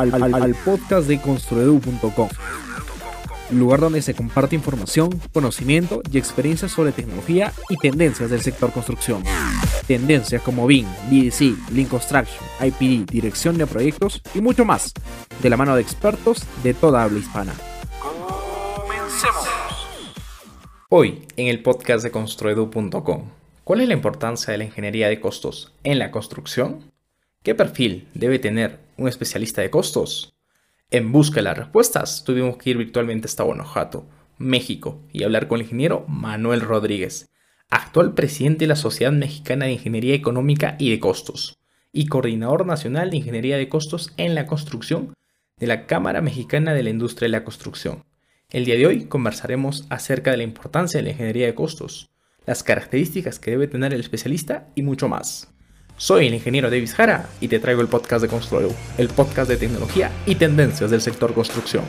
al, al- al podcast de construedu.com, lugar donde se comparte información, conocimiento y experiencias sobre tecnología y tendencias del sector construcción. Tendencias como BIM, BDC, Lean Construction, IPD, dirección de proyectos y mucho más, de la mano de expertos de toda habla hispana. Hoy, en el podcast de construedu.com, ¿cuál es la importancia de la ingeniería de costos en la construcción? ¿Qué perfil debe tener un especialista de costos? En busca de las respuestas, tuvimos que ir virtualmente hasta Guanajuato, México, y hablar con el ingeniero Manuel Rodríguez, actual presidente de la Sociedad Mexicana de Ingeniería Económica y de Costos, y coordinador nacional de Ingeniería de Costos en la Construcción de la Cámara Mexicana de la Industria de la Construcción. El día de hoy conversaremos acerca de la importancia de la ingeniería de costos, las características que debe tener el especialista y mucho más. Soy el ingeniero Davis Jara y te traigo el podcast de Construedu, el podcast de tecnología y tendencias del sector construcción.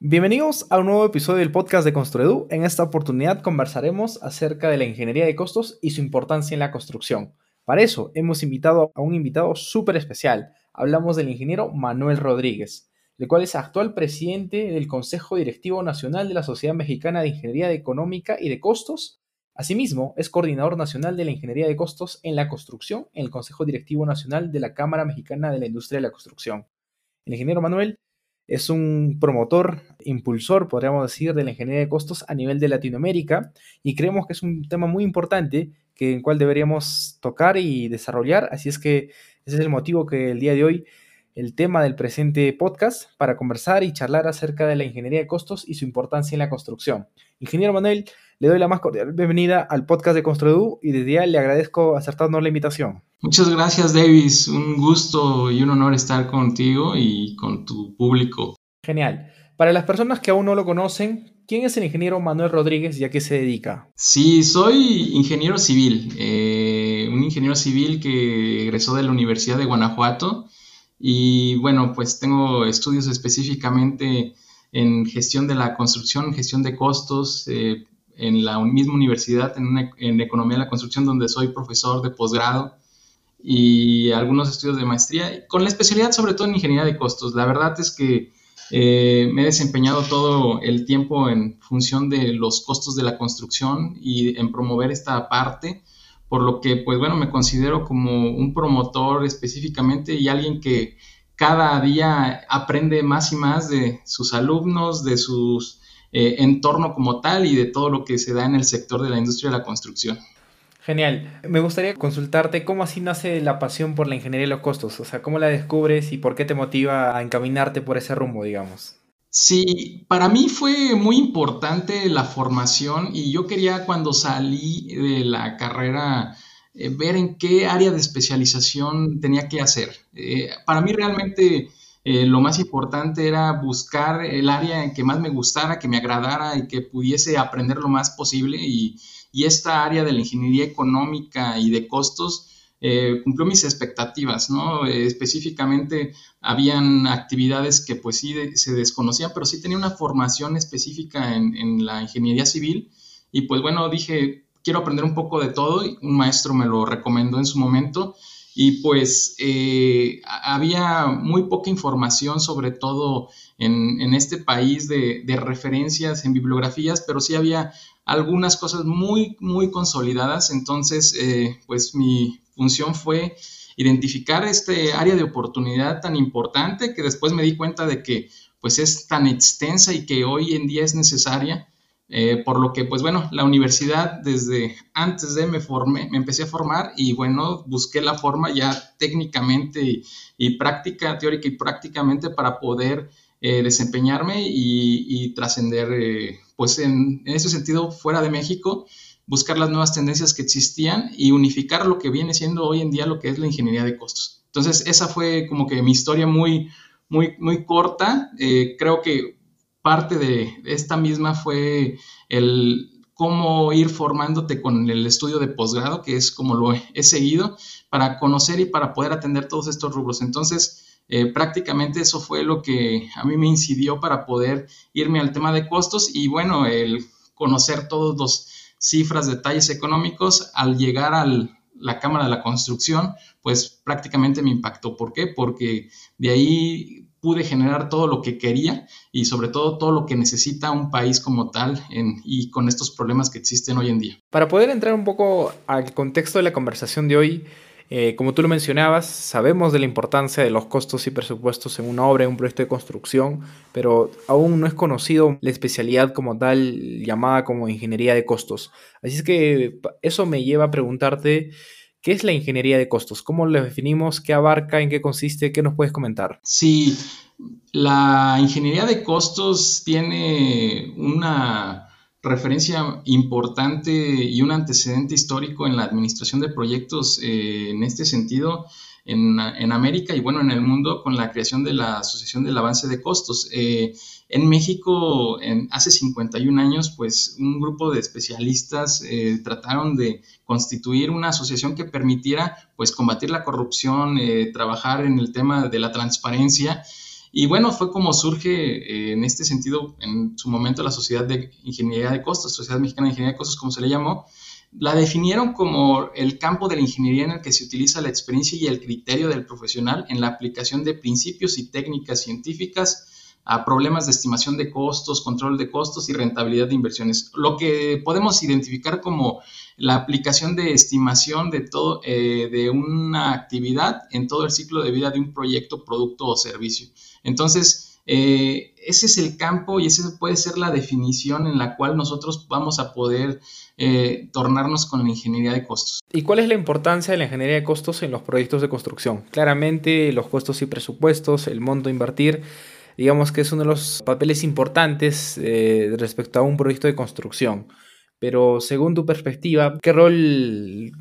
Bienvenidos a un nuevo episodio del podcast de Construedu. En esta oportunidad conversaremos acerca de la ingeniería de costos y su importancia en la construcción. Para eso hemos invitado a un invitado súper especial. Hablamos del ingeniero Manuel Rodríguez, el cual es actual presidente del Consejo Directivo Nacional de la Sociedad Mexicana de Ingeniería Económica y de Costos. Asimismo, es coordinador nacional de la Ingeniería de Costos en la Construcción en el Consejo Directivo Nacional de la Cámara Mexicana de la Industria de la Construcción. El ingeniero Manuel es un promotor, impulsor, podríamos decir, de la ingeniería de costos a nivel de Latinoamérica y creemos que es un tema muy importante que, en cual deberíamos tocar y desarrollar. Así es que ese es el motivo que el día de hoy el tema del presente podcast para conversar y charlar acerca de la ingeniería de costos y su importancia en la construcción. Ingeniero Manuel, le doy la más cordial bienvenida al podcast de Construedu y desde ya le agradezco acertarnos la invitación. Muchas gracias, Davis. Un gusto y un honor estar contigo y con tu público. Genial. Para las personas que aún no lo conocen, ¿quién es el ingeniero Manuel Rodríguez y a qué se dedica? Sí, soy ingeniero civil, eh, un ingeniero civil que egresó de la Universidad de Guanajuato y bueno, pues tengo estudios específicamente en gestión de la construcción, gestión de costos, eh, en la misma universidad, en, una, en economía de la construcción, donde soy profesor de posgrado y algunos estudios de maestría, con la especialidad sobre todo en ingeniería de costos. La verdad es que eh, me he desempeñado todo el tiempo en función de los costos de la construcción y en promover esta parte, por lo que, pues bueno, me considero como un promotor específicamente y alguien que cada día aprende más y más de sus alumnos, de su eh, entorno como tal y de todo lo que se da en el sector de la industria de la construcción. Genial. Me gustaría consultarte cómo así nace la pasión por la ingeniería de los costos. O sea, cómo la descubres y por qué te motiva a encaminarte por ese rumbo, digamos. Sí, para mí fue muy importante la formación y yo quería cuando salí de la carrera eh, ver en qué área de especialización tenía que hacer. Eh, para mí realmente eh, lo más importante era buscar el área en que más me gustara, que me agradara y que pudiese aprender lo más posible y, y esta área de la ingeniería económica y de costos eh, cumplió mis expectativas, ¿no? Eh, específicamente habían actividades que pues sí de, se desconocían, pero sí tenía una formación específica en, en, la ingeniería civil. Y pues bueno, dije, quiero aprender un poco de todo y un maestro me lo recomendó en su momento. Y pues eh, había muy poca información sobre todo en, en este país de, de, referencias en bibliografías, pero sí había algunas cosas muy, muy consolidadas, entonces eh, pues mi función fue identificar este área de oportunidad tan importante que después me di cuenta de que pues es tan extensa y que hoy en día es necesaria, eh, por lo que pues bueno, la universidad desde antes de me formé, me empecé a formar y bueno, busqué la forma ya técnicamente y, práctica, teórica y prácticamente para poder eh, desempeñarme y, trascender eh, pues en ese sentido fuera de México buscar las nuevas tendencias que existían y unificar lo que viene siendo hoy en día lo que es la ingeniería de costos. Entonces, esa fue como que mi historia muy, muy, muy corta. Eh, creo que parte de esta misma fue el cómo ir formándote con el estudio de posgrado, que es como lo he, seguido, para conocer y para poder atender todos estos rubros. Entonces, eh, prácticamente eso fue lo que a mí me incidió para poder irme al tema de costos y bueno, el conocer todos los cifras, detalles económicos, al llegar a la Cámara de la Construcción, pues prácticamente me impactó. ¿Por qué? Porque de ahí pude generar todo lo que quería y sobre todo todo lo que necesita un país como tal y con estos problemas que existen hoy en día. Para poder entrar un poco al contexto de la conversación de hoy, eh, como tú lo mencionabas, sabemos de la importancia de los costos y presupuestos en una obra, en un proyecto de construcción, pero aún no es conocido la especialidad como tal llamada como ingeniería de costos. Así es que eso me lleva a preguntarte ¿Qué es la ingeniería de costos? ¿Cómo lo definimos? ¿Qué abarca? ¿En qué consiste? ¿Qué nos puedes comentar? Sí, la ingeniería de costos tiene una referencia importante y un antecedente histórico en la administración de proyectos eh, en este sentido en, América y bueno, en el mundo con la creación de la Asociación del Avance de Costos. Eh, en México, en, hace 51 años, pues un grupo de especialistas eh, trataron de constituir una asociación que permitiera pues combatir la corrupción, trabajar en el tema de la transparencia. Y bueno, fue como surge en este sentido en su momento la Sociedad de Ingeniería de Costos, Sociedad Mexicana de Ingeniería de Costos, como se le llamó, la definieron como el campo de la ingeniería en el que se utiliza la experiencia y el criterio del profesional en la aplicación de principios y técnicas científicas a problemas de estimación de costos, control de costos y rentabilidad de inversiones. Lo que podemos identificar como la aplicación de estimación de todo eh, de una actividad en todo el ciclo de vida de un proyecto, producto o servicio. Entonces, eh, ese es el campo y esa puede ser la definición en la cual nosotros vamos a poder eh, tornarnos con la ingeniería de costos. ¿Y cuál es la importancia de la ingeniería de costos en los proyectos de construcción? Claramente los costos y presupuestos, el monto a invertir, digamos que es uno de los papeles importantes eh, respecto a un proyecto de construcción. Pero según tu perspectiva, ¿qué rol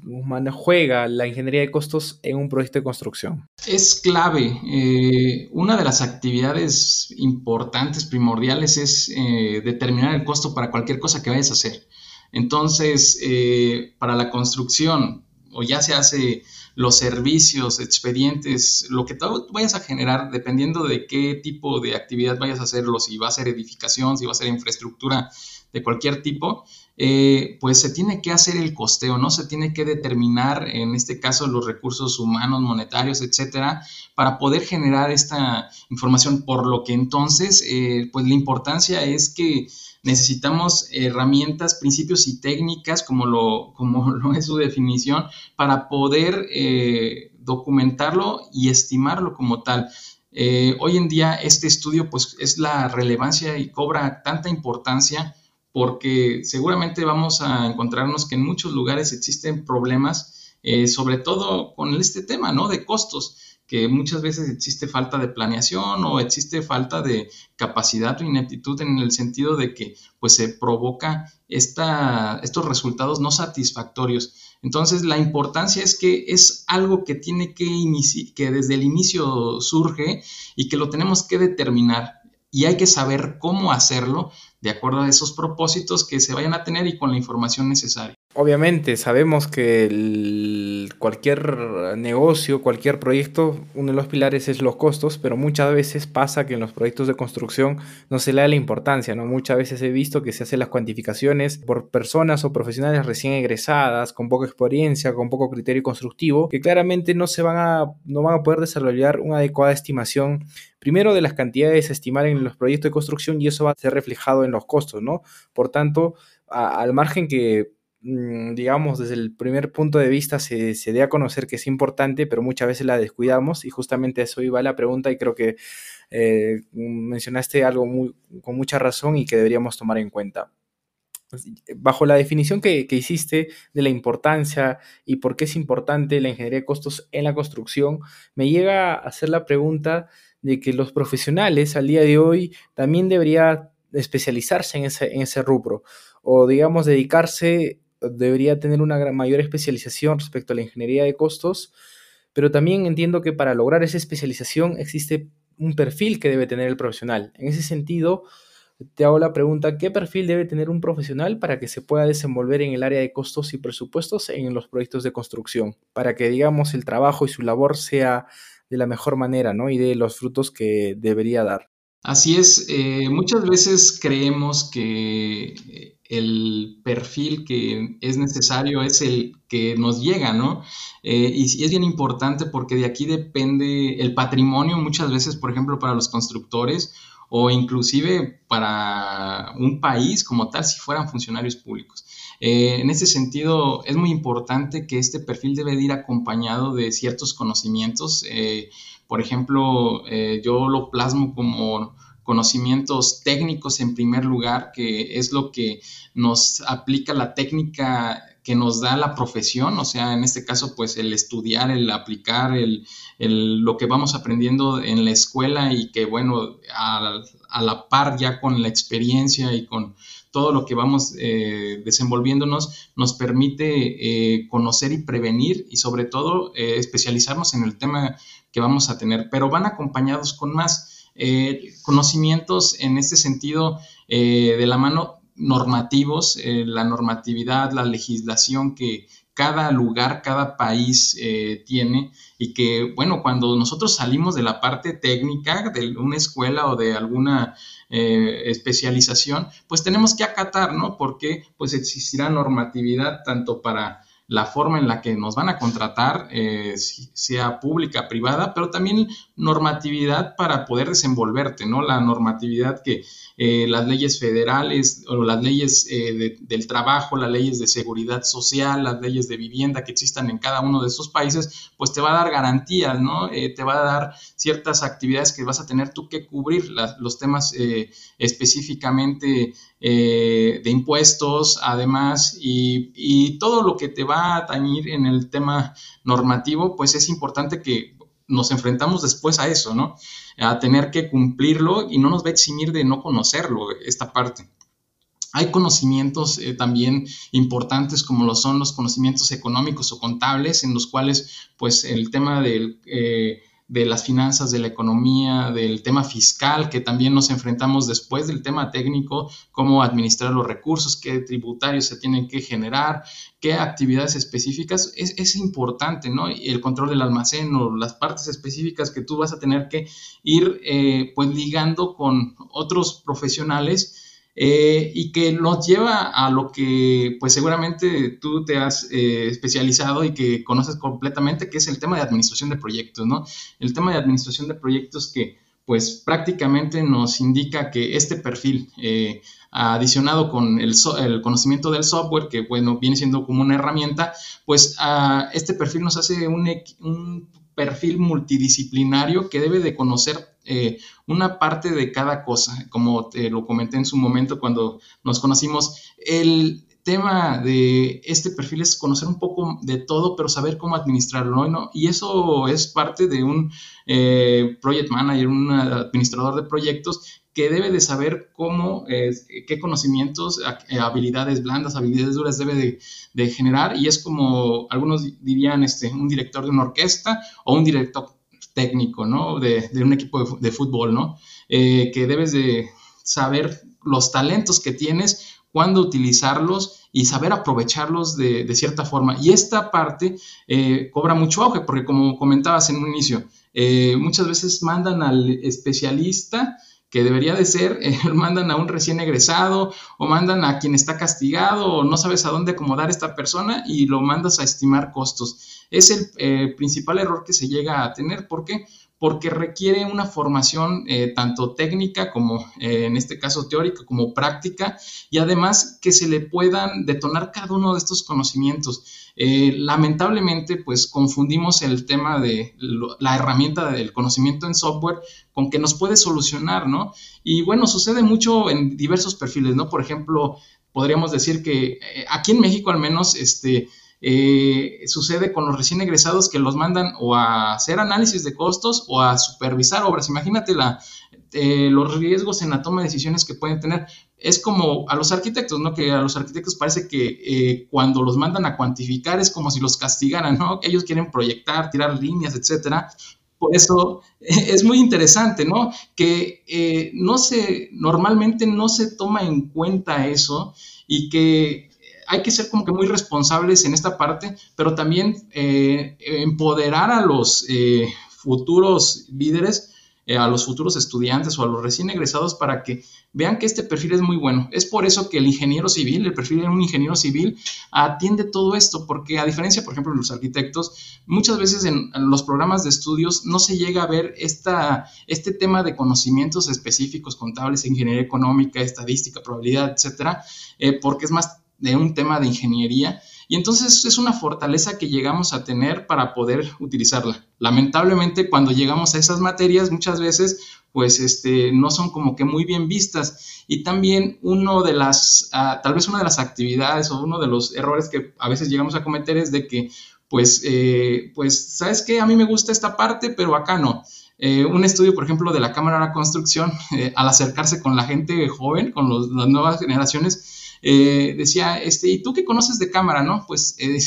juega la ingeniería de costos en un proyecto de construcción? Es clave. Eh, una de las actividades importantes, primordiales, es eh, determinar el costo para cualquier cosa que vayas a hacer. Entonces, eh, para la construcción, o ya se hace los servicios, expedientes, lo que tú vayas a generar, dependiendo de qué tipo de actividad vayas a hacerlo, si va a ser edificación, si va a ser infraestructura de cualquier tipo, eh, pues se tiene que hacer el costeo, ¿no? Se tiene que determinar, en este caso, los recursos humanos, monetarios, etcétera, para poder generar esta información. Por lo que entonces, eh, pues la importancia es que necesitamos herramientas, principios y técnicas, como lo, como lo es su definición, para poder eh, documentarlo y estimarlo como tal. hoy en día este estudio pues es la relevancia y cobra tanta importancia porque seguramente vamos a encontrarnos que en muchos lugares existen problemas, eh, sobre todo con este tema, ¿no? De costos, que muchas veces existe falta de planeación o existe falta de capacidad o ineptitud en el sentido de que pues se provoca esta, estos resultados no satisfactorios. Entonces, la importancia es que es algo que tiene que iniciar, que desde el inicio surge y que lo tenemos que determinar y hay que saber cómo hacerlo de acuerdo a esos propósitos que se vayan a tener y con la información necesaria. Obviamente, sabemos que cualquier negocio, cualquier proyecto, uno de los pilares es los costos, pero muchas veces pasa que en los proyectos de construcción no se le da la importancia, ¿no? Muchas veces he visto que se hacen las cuantificaciones por personas o profesionales recién egresadas, con poca experiencia, con poco criterio constructivo, que claramente no se van a, no van a poder desarrollar una adecuada estimación primero de las cantidades a estimar en los proyectos de construcción y eso va a ser reflejado en los costos, ¿no? Por tanto, al margen que Mm, digamos, desde el primer punto de vista se, se dé a conocer que es importante, pero muchas veces la descuidamos y justamente eso iba la pregunta y creo que eh, mencionaste algo con mucha razón y que deberíamos tomar en cuenta. Bajo la definición que, que, hiciste de la importancia y por qué es importante la ingeniería de costos en la construcción, me llega a hacer la pregunta de que los profesionales al día de hoy también deberían especializarse en ese, en ese rubro o digamos dedicarse debería tener una mayor especialización respecto a la ingeniería de costos, pero también entiendo que para lograr esa especialización existe un perfil que debe tener el profesional. En ese sentido, te hago la pregunta, ¿qué perfil debe tener un profesional para que se pueda desenvolver en el área de costos y presupuestos en los proyectos de construcción? Para que, digamos, el trabajo y su labor sea de la mejor manera, ¿no? Y de los frutos que debería dar. Así es, eh, muchas veces creemos que el perfil que es necesario es el que nos llega, ¿no? Eh, y, es bien importante porque de aquí depende el patrimonio muchas veces, por ejemplo, para los constructores o inclusive para un país como tal si fueran funcionarios públicos. Eh, en ese sentido, es muy importante que este perfil debe de ir acompañado de ciertos conocimientos. Eh, por ejemplo, yo lo plasmo como conocimientos técnicos en primer lugar, que es lo que nos aplica la técnica que nos da la profesión, o sea, en este caso, pues el estudiar, el aplicar, el, lo que vamos aprendiendo en la escuela y que, bueno, a, la par ya con la experiencia y con todo lo que vamos eh, desenvolviéndonos, nos permite eh, conocer y prevenir y sobre todo eh, especializarnos en el tema que vamos a tener, pero van acompañados con más. Conocimientos en este sentido de la mano normativos, eh, la normatividad, la legislación que cada lugar, cada país tiene y que, bueno, cuando nosotros salimos de la parte técnica de una escuela o de alguna especialización, pues tenemos que acatar, ¿no? Porque pues existirá normatividad tanto para la forma en la que nos van a contratar, eh, sea pública, privada, pero también normatividad para poder desenvolverte, ¿no? La normatividad que eh, las leyes federales o las leyes eh, del trabajo, las leyes de seguridad social, las leyes de vivienda que existan en cada uno de estos países, pues te va a dar garantías, ¿no? te va a dar ciertas actividades que vas a tener tú que cubrir, los temas específicamente de impuestos, además, y, y todo lo que te va a tañir en el tema normativo, pues es importante que nos enfrentamos después a eso, ¿no? A tener que cumplirlo y no nos va a eximir de no conocerlo, esta parte. Hay conocimientos eh, también importantes como lo son los conocimientos económicos o contables, en los cuales pues el tema del... Eh, de las finanzas, de la economía, del tema fiscal, que también nos enfrentamos después del tema técnico, cómo administrar los recursos, qué tributarios se tienen que generar, qué actividades específicas, es, importante, ¿no? El control del almacén o las partes específicas que tú vas a tener que ir, eh, pues, ligando con otros profesionales eh, y que nos lleva a lo que pues seguramente tú te has eh, especializado y que conoces completamente, que es el tema de administración de proyectos, ¿no? El tema de administración de proyectos que pues prácticamente nos indica que este perfil, eh, adicionado con el, el, conocimiento del software, que bueno, viene siendo como una herramienta, pues uh, este perfil nos hace un perfil multidisciplinario que debe de conocer eh, una parte de cada cosa, como te lo comenté en su momento cuando nos conocimos. El tema de este perfil es conocer un poco de todo, pero saber cómo administrarlo, ¿no? Y eso es parte de un eh, project manager, un administrador de proyectos que debe de saber cómo, qué conocimientos, eh, habilidades blandas, habilidades duras debe de, generar y es como algunos dirían este, un director de una orquesta o un director técnico, ¿no? De, un equipo de, fútbol, ¿no? Eh, que debes de saber los talentos que tienes, cuándo utilizarlos y saber aprovecharlos de, cierta forma. Y esta parte eh, cobra mucho auge, porque como comentabas en un inicio, muchas veces mandan al especialista que debería de ser, eh, mandan a un recién egresado o mandan a quien está castigado o no sabes a dónde acomodar esta persona y lo mandas a estimar costos. Es el eh, principal error que se llega a tener. ¿Por qué? Porque requiere una formación eh, tanto técnica como en este caso teórica como práctica y además que se le puedan detonar cada uno de estos conocimientos. Eh, lamentablemente, pues confundimos el tema de la herramienta del conocimiento en software con que nos puede solucionar, ¿no? Y bueno, sucede mucho en diversos perfiles, ¿no? Por ejemplo, podríamos decir que eh, aquí en México al menos, este, eh, sucede con los recién egresados que los mandan o a hacer análisis de costos o a supervisar obras. Imagínate la, los riesgos en la toma de decisiones que pueden tener es como a los arquitectos, ¿no? Que a los arquitectos parece que eh, cuando los mandan a cuantificar es como si los castigaran, ¿no? Ellos quieren proyectar, tirar líneas, etcétera. Por eso es muy interesante, ¿no? Que eh, no se, normalmente no se toma en cuenta eso y que hay que ser como que muy responsables en esta parte, pero también eh, empoderar a los futuros líderes eh, a los futuros estudiantes o a los recién egresados para que vean que este perfil es muy bueno. Es por eso que el ingeniero civil, el perfil de un ingeniero civil, atiende todo esto, porque a diferencia, por ejemplo, de los arquitectos, muchas veces en, los programas de estudios no se llega a ver esta, este tema de conocimientos específicos contables, ingeniería económica, estadística, probabilidad, etcétera, eh, porque es más de un tema de ingeniería y entonces es una fortaleza que llegamos a tener para poder utilizarla. Lamentablemente, cuando llegamos a esas materias, muchas veces, pues, este, no son como que muy bien vistas. Y también uno de las, ah, tal vez una de las actividades o uno de los errores que a veces llegamos a cometer es de que, pues, eh, pues, ¿sabes qué? A mí me gusta esta parte, pero acá no. Eh, un estudio, por ejemplo, de la Cámara de la Construcción, eh, al acercarse con la gente joven, con las nuevas generaciones, eh, decía, este, ¿y tú qué conoces de cámara, no? Pues, eh,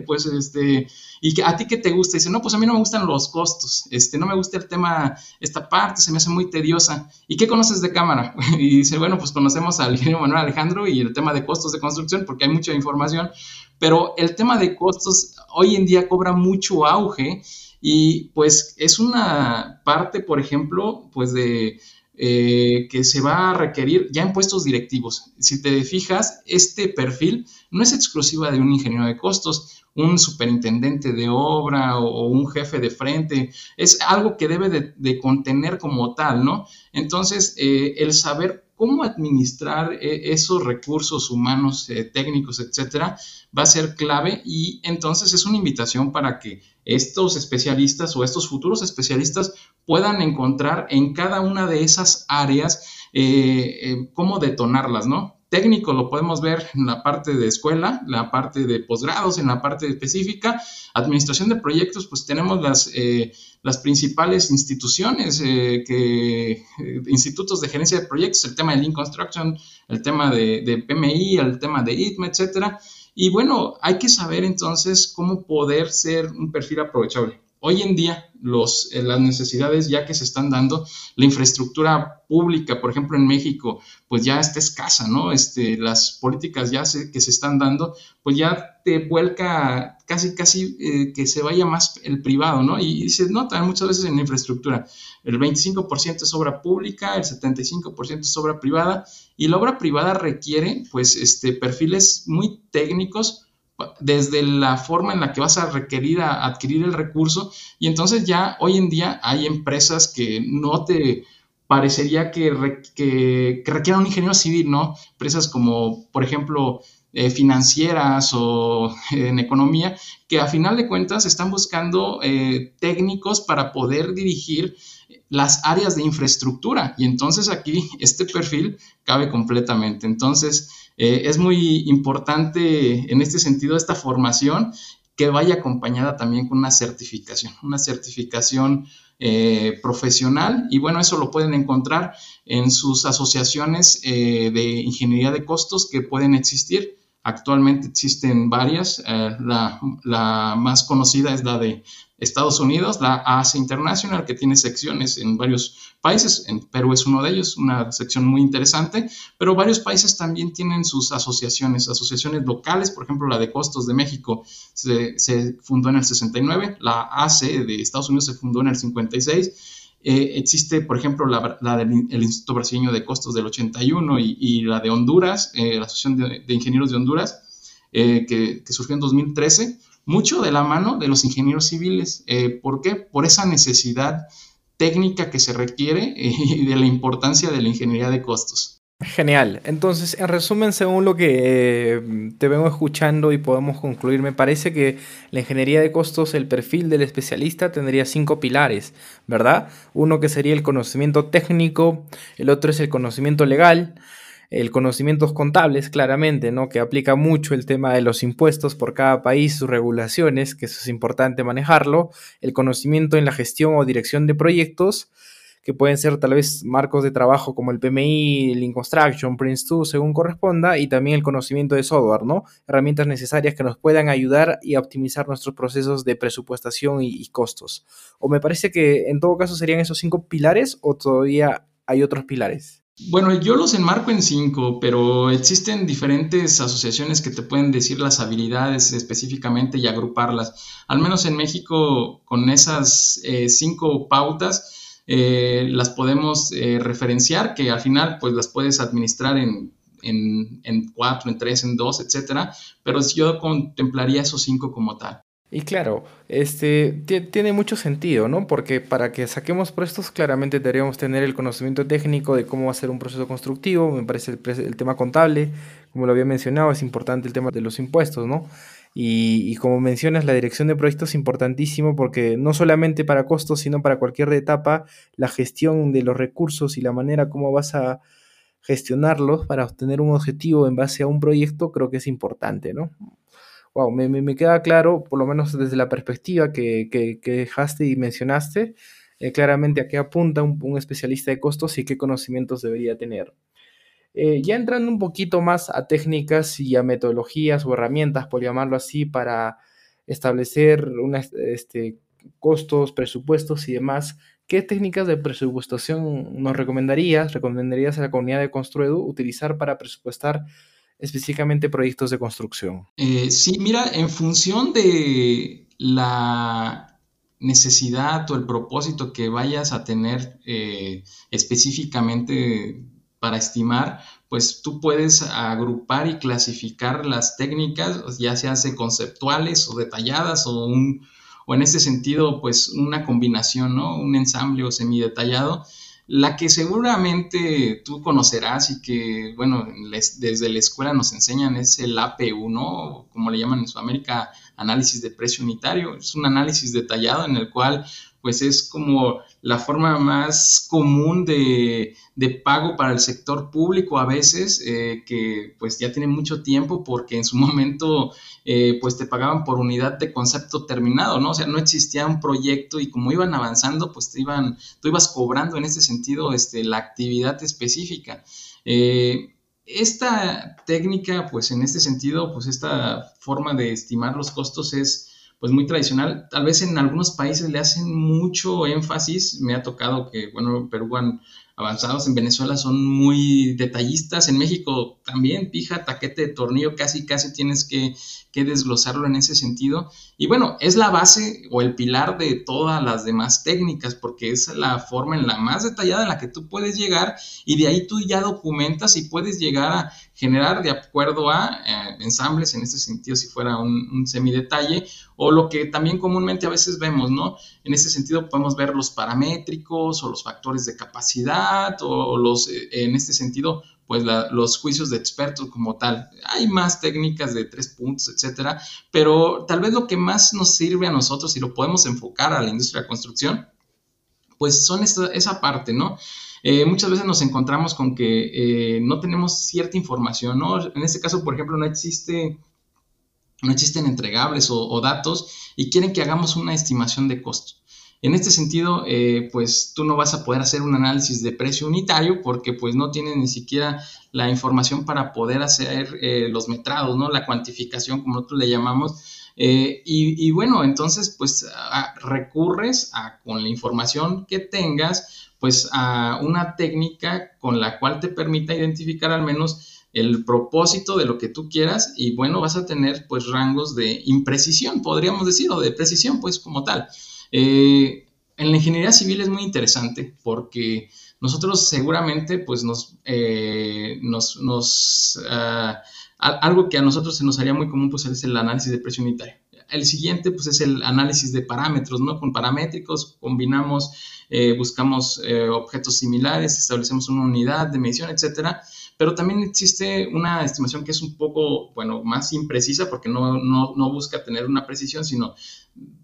pues, este, ¿y a ti qué te gusta? Dice, no, pues a mí no me gustan los costos, este, no me gusta el tema, esta parte se me hace muy tediosa. ¿Y qué conoces de cámara? Y dice, bueno, pues conocemos al ingeniero Manuel Alejandro y el tema de costos de construcción, porque hay mucha información, pero el tema de costos hoy en día cobra mucho auge y pues es una parte, por ejemplo, pues de eh, que se va a requerir ya en puestos directivos. Si te fijas, este perfil no es exclusiva de un ingeniero de costos, un superintendente de obra o, un jefe de frente, es algo que debe de, contener como tal, ¿no? Entonces, eh, el saber cómo administrar eh, esos recursos humanos, técnicos, etcétera, va a ser clave y entonces es una invitación para que estos especialistas o estos futuros especialistas puedan encontrar en cada una de esas áreas eh, eh, cómo detonarlas, ¿no? Técnico lo podemos ver en la parte de escuela, la parte de posgrados, en la parte específica. Administración de proyectos, pues tenemos las, eh, las principales instituciones, que, institutos de gerencia de proyectos, el tema de Lean Construction, el tema de, de PMI, el tema de ITME, etcétera. Y bueno, hay que saber entonces cómo poder ser un perfil aprovechable. Hoy en día, los, eh, las necesidades ya que se están dando, la infraestructura pública, por ejemplo, en México, pues ya está escasa, ¿no? Este, las políticas ya que se están dando, pues ya te vuelca casi, casi eh, que se vaya más el privado, ¿no? Y, se nota muchas veces en la infraestructura, el 25% es obra pública, el 75% es obra privada, y la obra privada requiere, pues, este, perfiles muy técnicos, desde la forma en la que vas a requerir a adquirir el recurso y entonces ya hoy en día hay empresas que no te parecería que, requieran un ingeniero civil, ¿no? Empresas como, por ejemplo, eh, financieras o en economía, que a final de cuentas están buscando eh, técnicos para poder dirigir las áreas de infraestructura. Y entonces aquí este perfil cabe completamente. Entonces, eh, es muy importante en este sentido esta formación que vaya acompañada también con una certificación, una certificación eh, profesional y bueno, eso lo pueden encontrar en sus asociaciones eh, de ingeniería de costos que pueden existir. Actualmente existen varias, la, la, más conocida es la de Estados Unidos, la ASE International, que tiene secciones en varios países, en Perú es uno de ellos, una sección muy interesante, pero varios países también tienen sus asociaciones, asociaciones locales, por ejemplo, la de Costos de México se, fundó en el 69, la ACE de Estados Unidos se fundó en el 56. Eh, existe, por ejemplo, la, del Instituto Brasileño de Costos del 81 y, la de Honduras, eh, la Asociación de, Ingenieros de Honduras, eh, que, que, surgió en 2013 mucho de la mano de los ingenieros civiles. ¿Por qué? Por esa necesidad técnica que se requiere y de la importancia de la ingeniería de costos. Genial. Entonces, en resumen, según lo que eh, te vengo escuchando y podemos concluir, me parece que la ingeniería de costos, el perfil del especialista tendría cinco pilares, ¿verdad? Uno que sería el conocimiento técnico, el otro es el conocimiento legal, el conocimientos contables, claramente, ¿no? Que aplica mucho el tema de los impuestos por cada país, sus regulaciones, que eso es importante manejarlo, el conocimiento en la gestión o dirección de proyectos, que pueden ser tal vez marcos de trabajo como el PMI, Lean Construction, Prince2, según corresponda, y también el conocimiento de software, ¿no? Herramientas necesarias que nos puedan ayudar y optimizar nuestros procesos de presupuestación y, y costos. O me parece que en todo caso serían esos cinco pilares o todavía hay otros pilares. Bueno, yo los enmarco en cinco, pero existen diferentes asociaciones que te pueden decir las habilidades específicamente y agruparlas. Al menos en México, con esas eh, cinco pautas, eh, las podemos eh, referenciar, que al final pues las puedes administrar en, en, cuatro, en tres, en dos, etcétera, pero yo contemplaría esos cinco como tal. Y claro, este tiene mucho sentido, ¿no? Porque para que saquemos prestos, claramente deberíamos tener el conocimiento técnico de cómo hacer un proceso constructivo. Me parece el, el, tema contable, como lo había mencionado, es importante el tema de los impuestos, ¿no? Y, como mencionas, la dirección de proyectos es importantísimo porque no solamente para costos, sino para cualquier etapa, la gestión de los recursos y la manera como vas a gestionarlos para obtener un objetivo en base a un proyecto, creo que es importante, ¿no? Wow, me, queda claro, por lo menos desde la perspectiva que, dejaste y mencionaste, eh, claramente a qué apunta un especialista de costos y qué conocimientos debería tener. Eh, ya entrando un poquito más a técnicas y a metodologías o herramientas, por llamarlo así, para establecer este, costos, presupuestos y demás, ¿qué técnicas de presupuestación nos recomendarías, recomendarías a la comunidad de Construedu utilizar para presupuestar específicamente proyectos de construcción? Eh, sí, mira, en función de la necesidad o el propósito que vayas a tener eh, específicamente para estimar, pues tú puedes agrupar y clasificar las técnicas, ya sean conceptuales o detalladas o, un, o en este sentido, pues una combinación, ¿no? Un ensamble o semidetallado. La que seguramente tú conocerás y que, bueno, desde la escuela nos enseñan es el APU, ¿no? Como le llaman en Sudamérica, análisis de precio unitario. Es un análisis detallado en el cual pues es como la forma más común de, pago para el sector público a veces, eh, que pues ya tiene mucho tiempo porque en su momento eh, pues te pagaban por unidad de concepto terminado, ¿no? O sea, no existía un proyecto y como iban avanzando, pues te iban, tú ibas cobrando en ese sentido este, la actividad específica. Eh, esta técnica, pues en este sentido, pues esta forma de estimar los costos es pues muy tradicional. Tal vez en algunos países le hacen mucho énfasis. Me ha tocado que, bueno, Perú han avanzados en Venezuela son muy detallistas. En México también, pija, taquete de tornillo, casi, casi tienes que, desglosarlo en ese sentido. Y bueno, es la base o el pilar de todas las demás técnicas, porque es la forma en la más detallada en la que tú puedes llegar y de ahí tú ya documentas y puedes llegar a generar de acuerdo a eh, ensambles, en este sentido, si fuera un, un semidetalle, o lo que también comúnmente a veces vemos, ¿no? En ese sentido podemos ver los paramétricos o los factores de capacidad o los, eh, en este sentido, pues los juicios de expertos como tal. Hay más técnicas de tres puntos, etcétera, pero tal vez lo que más nos sirve a nosotros y lo podemos enfocar a la industria de construcción, pues son esa parte, ¿no? Eh, muchas veces nos encontramos con que eh, no tenemos cierta información, ¿no? En este caso, por ejemplo, no existe no existen entregables o, o datos y quieren que hagamos una estimación de costo. En este sentido, eh, pues tú no vas a poder hacer un análisis de precio unitario porque pues no tienes ni siquiera la información para poder hacer eh, los metrados, ¿no? La cuantificación, como nosotros le llamamos. Eh, y, bueno, entonces pues recurres a, con la información que tengas, pues a una técnica con la cual te permita identificar al menos el propósito de lo que tú quieras y bueno, vas a tener pues rangos de imprecisión, podríamos decir, o de precisión pues como tal. Eh, en la ingeniería civil es muy interesante porque nosotros seguramente pues nos, eh, nos, ah, algo que a nosotros se nos haría muy común pues es el análisis de presión unitaria. El siguiente pues es el análisis de parámetros, ¿no? Con paramétricos combinamos, eh, buscamos objetos similares, establecemos una unidad de medición, etcétera pero también existe una estimación que es un poco, bueno, más imprecisa porque no, no, no busca tener una precisión, sino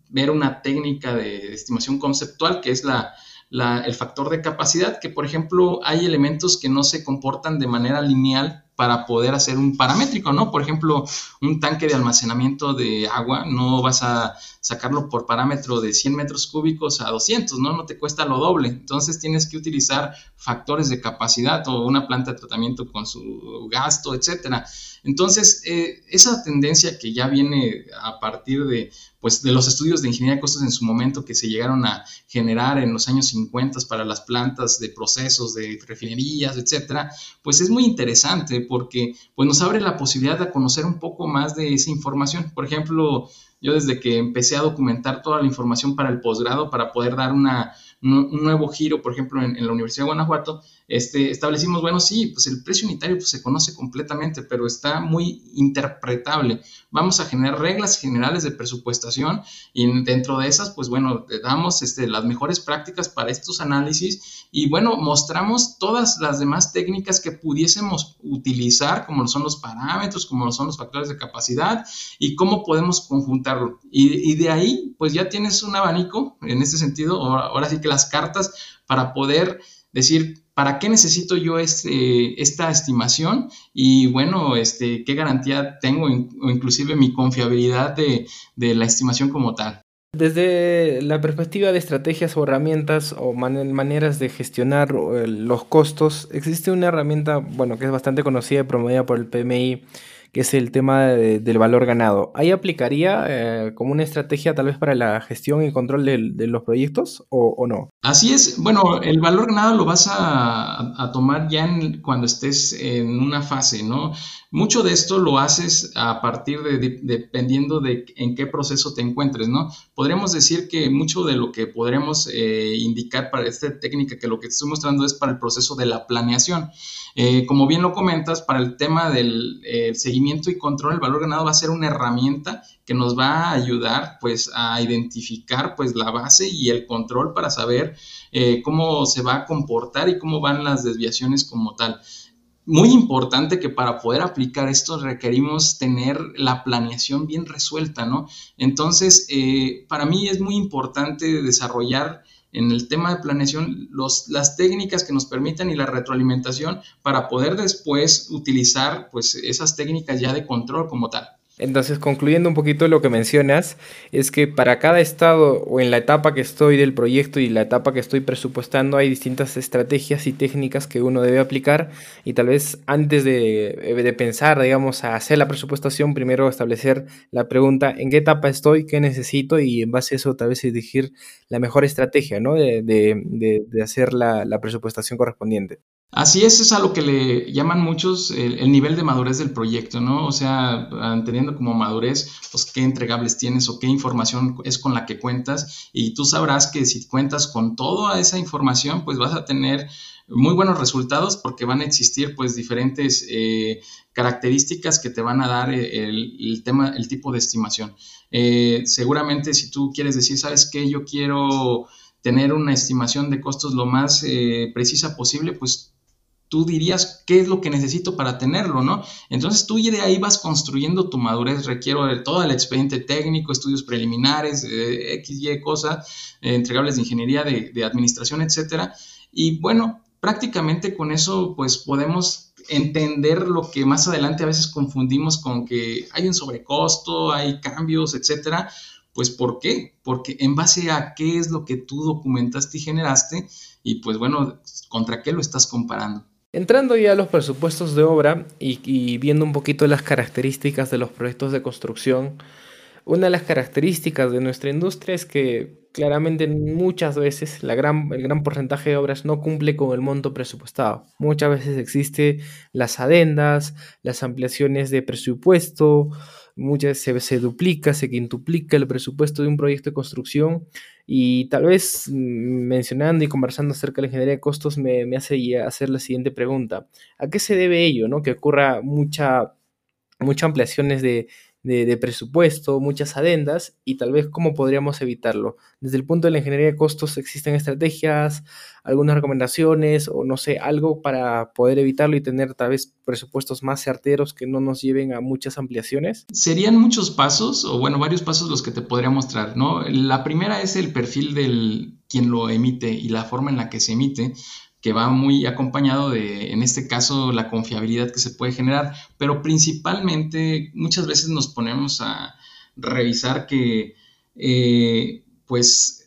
ver una técnica de estimación conceptual que es la, el factor de capacidad, que por ejemplo hay elementos que no se comportan de manera lineal para poder hacer un paramétrico, ¿no? Por ejemplo, un tanque de almacenamiento de agua, no vas a sacarlo por parámetro de 100 metros cúbicos a 200, ¿no? No te cuesta lo doble. Entonces tienes que utilizar factores de capacidad o una planta de tratamiento con su gasto, etcétera. Entonces, eh, esa tendencia que ya viene a partir de, pues, de los estudios de ingeniería de costos en su momento que se llegaron a generar en los años 50 para las plantas de procesos, de refinerías, etcétera, pues es muy interesante porque pues, nos abre la posibilidad de conocer un poco más de esa información. Por ejemplo, yo desde que empecé a documentar toda la información para el posgrado, para poder dar una un nuevo giro, por ejemplo, en, la Universidad de Guanajuato, este, establecimos, bueno, sí, pues el precio unitario pues, se conoce completamente, pero está muy interpretable. Vamos a generar reglas generales de presupuestación y dentro de esas, pues bueno, damos este, las mejores prácticas para estos análisis y bueno, mostramos todas las demás técnicas que pudiésemos utilizar, como son los parámetros, como son los factores de capacidad y cómo podemos conjuntarlo. Y, de ahí, pues ya tienes un abanico en este sentido, ahora sí que las cartas para poder decir ¿para qué necesito yo este, esta estimación? Y bueno, este, ¿qué garantía tengo o inclusive mi confiabilidad de, la estimación como tal? Desde la perspectiva de estrategias o herramientas o maneras de gestionar eh, los costos, existe una herramienta, bueno, que es bastante conocida y promovida por el PMI, que es el tema del valor ganado. ¿Ahí aplicaría eh, como una estrategia tal vez para la gestión y control de, los proyectos o, no? Así es. Bueno, el valor ganado lo vas a, tomar ya cuando estés en una fase, ¿no? Mucho de esto lo haces a partir de, dependiendo de en qué proceso te encuentres, ¿no? Podríamos decir que mucho de lo que podremos eh, indicar para esta técnica, que lo que te estoy mostrando es para el proceso de la planeación. Eh, como bien lo comentas, para el tema del seguimiento y control, el valor ganado va a ser una herramienta que nos va a ayudar pues a identificar pues la base y el control para saber eh, cómo se va a comportar y cómo van las desviaciones como tal. Muy importante que para poder aplicar esto requerimos tener la planeación bien resuelta, ¿no? Entonces, eh, para mí es muy importante desarrollar en el tema de planeación los, las técnicas que nos permitan y la retroalimentación para poder después utilizar pues esas técnicas ya de control como tal. Entonces, concluyendo un poquito lo que mencionas, es que para cada estado o en la etapa que estoy del proyecto y la etapa que estoy presupuestando hay distintas estrategias y técnicas que uno debe aplicar y tal vez antes de, de pensar, digamos, a hacer la presupuestación, primero establecer la pregunta en qué etapa estoy, qué necesito y en base a eso tal vez elegir la mejor estrategia, ¿no? De, de, de hacer la presupuestación correspondiente. Así es, es a lo que le llaman muchos el, nivel de madurez del proyecto, ¿no? O sea, entendiendo como madurez, pues qué entregables tienes o qué información es con la que cuentas y tú sabrás que si cuentas con toda esa información, pues vas a tener muy buenos resultados porque van a existir pues diferentes eh, características que te van a dar el, tema, el tipo de estimación. Eh, seguramente si tú quieres decir, ¿sabes qué? Yo quiero tener una estimación de costos lo más eh, precisa posible, pues tú dirías qué es lo que necesito para tenerlo, ¿no? Entonces tú de ahí vas construyendo tu madurez, requiero de todo el expediente técnico, estudios preliminares, eh, X, Y cosas, eh, entregables de ingeniería, de, de, administración, etcétera. Y bueno, prácticamente con eso pues podemos entender lo que más adelante a veces confundimos con que hay un sobrecosto, hay cambios, etcétera. Pues ¿por qué? Porque en base a qué es lo que tú documentaste y generaste y pues bueno, contra qué lo estás comparando. Entrando ya a los presupuestos de obra y, viendo un poquito las características de los proyectos de construcción, una de las características de nuestra industria es que claramente muchas veces el gran porcentaje de obras no cumple con el monto presupuestado. Muchas veces existe las adendas, las ampliaciones de presupuesto, muchas se, se duplica, se quintuplica el presupuesto de un proyecto de construcción y tal vez mm, mencionando y conversando acerca de la ingeniería de costos me, me hace hacer la siguiente pregunta. ¿A qué se debe ello? ¿no? Que ocurra mucha, muchas ampliaciones de, de, presupuesto, muchas adendas y tal vez cómo podríamos evitarlo. Desde el punto de la ingeniería de costos existen estrategias, algunas recomendaciones o no sé, algo para poder evitarlo y tener tal vez presupuestos más certeros que no nos lleven a muchas ampliaciones. Serían muchos pasos o bueno, varios pasos los que te podría mostrar, ¿no? La primera es el perfil del quien lo emite y la forma en la que se emite que va muy acompañado de, en este caso, la confiabilidad que se puede generar, pero principalmente muchas veces nos ponemos a revisar que, eh, pues,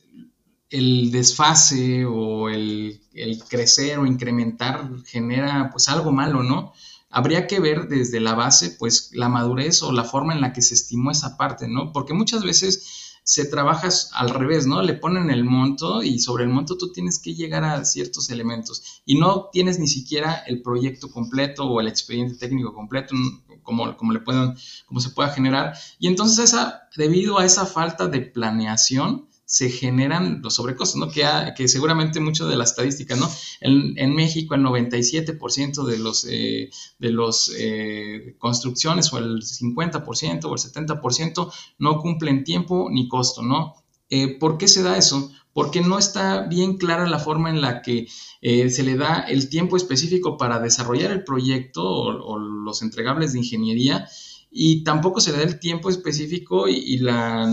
el desfase o el, el, crecer o incrementar genera, pues, algo malo, ¿no? Habría que ver desde la base, pues, la madurez o la forma en la que se estimó esa parte, ¿no? Porque muchas veces se trabaja al revés, ¿no? Le ponen el monto y sobre el monto tú tienes que llegar a ciertos elementos y no tienes ni siquiera el proyecto completo o el expediente técnico completo, como, como, le puedan, como se pueda generar. Y entonces esa, debido a esa falta de planeación, se generan los sobrecostos, ¿no? Que, que seguramente mucho de las estadísticas, ¿no? En, México el 97% de los, eh, de los eh, construcciones o el 50% o el 70% no cumplen tiempo ni costo, ¿no? Eh, ¿Por qué se da eso? Porque no está bien clara la forma en la que se le da el tiempo específico para desarrollar el proyecto o los entregables de ingeniería y tampoco se da el tiempo específico y, la,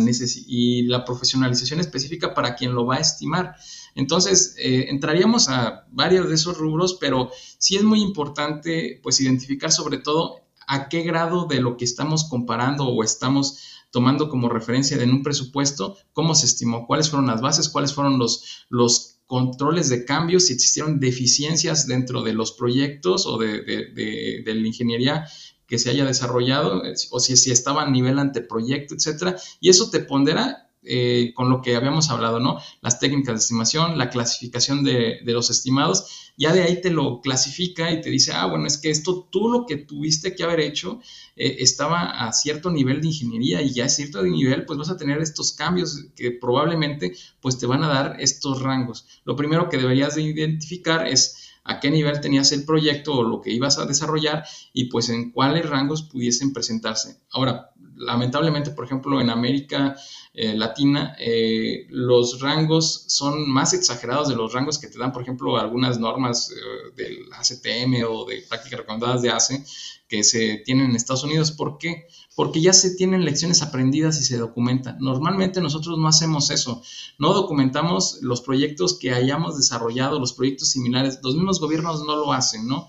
y la profesionalización específica para quien lo va a estimar. Entonces, eh, entraríamos a varios de esos rubros, pero sí es muy importante pues identificar sobre todo a qué grado de lo que estamos comparando o estamos tomando como referencia en un presupuesto, cómo se estimó, cuáles fueron las bases, cuáles fueron los, los controles de cambios, si existieron deficiencias dentro de los proyectos o de, de, de la ingeniería que se haya desarrollado o si, si estaba a nivel anteproyecto, etcétera. Y eso te pondera eh, con lo que habíamos hablado, ¿no? Las técnicas de estimación, la clasificación de, los estimados, ya de ahí te lo clasifica y te dice, ah, bueno, es que esto tú lo que tuviste que haber hecho eh, estaba a cierto nivel de ingeniería y ya a cierto nivel, pues vas a tener estos cambios que probablemente, pues te van a dar estos rangos. Lo primero que deberías de identificar es a qué nivel tenías el proyecto o lo que ibas a desarrollar y pues en cuáles rangos pudiesen presentarse. Ahora, lamentablemente, por ejemplo, en América eh, Latina, eh, los rangos son más exagerados de los rangos que te dan, por ejemplo, algunas normas eh, del ACTM o de prácticas recomendadas de ACE que se tienen en Estados Unidos. ¿Por qué? Porque ya se tienen lecciones aprendidas y se documentan. Normalmente nosotros no hacemos eso. No documentamos los proyectos que hayamos desarrollado, los proyectos similares. Los mismos gobiernos no lo hacen, ¿no?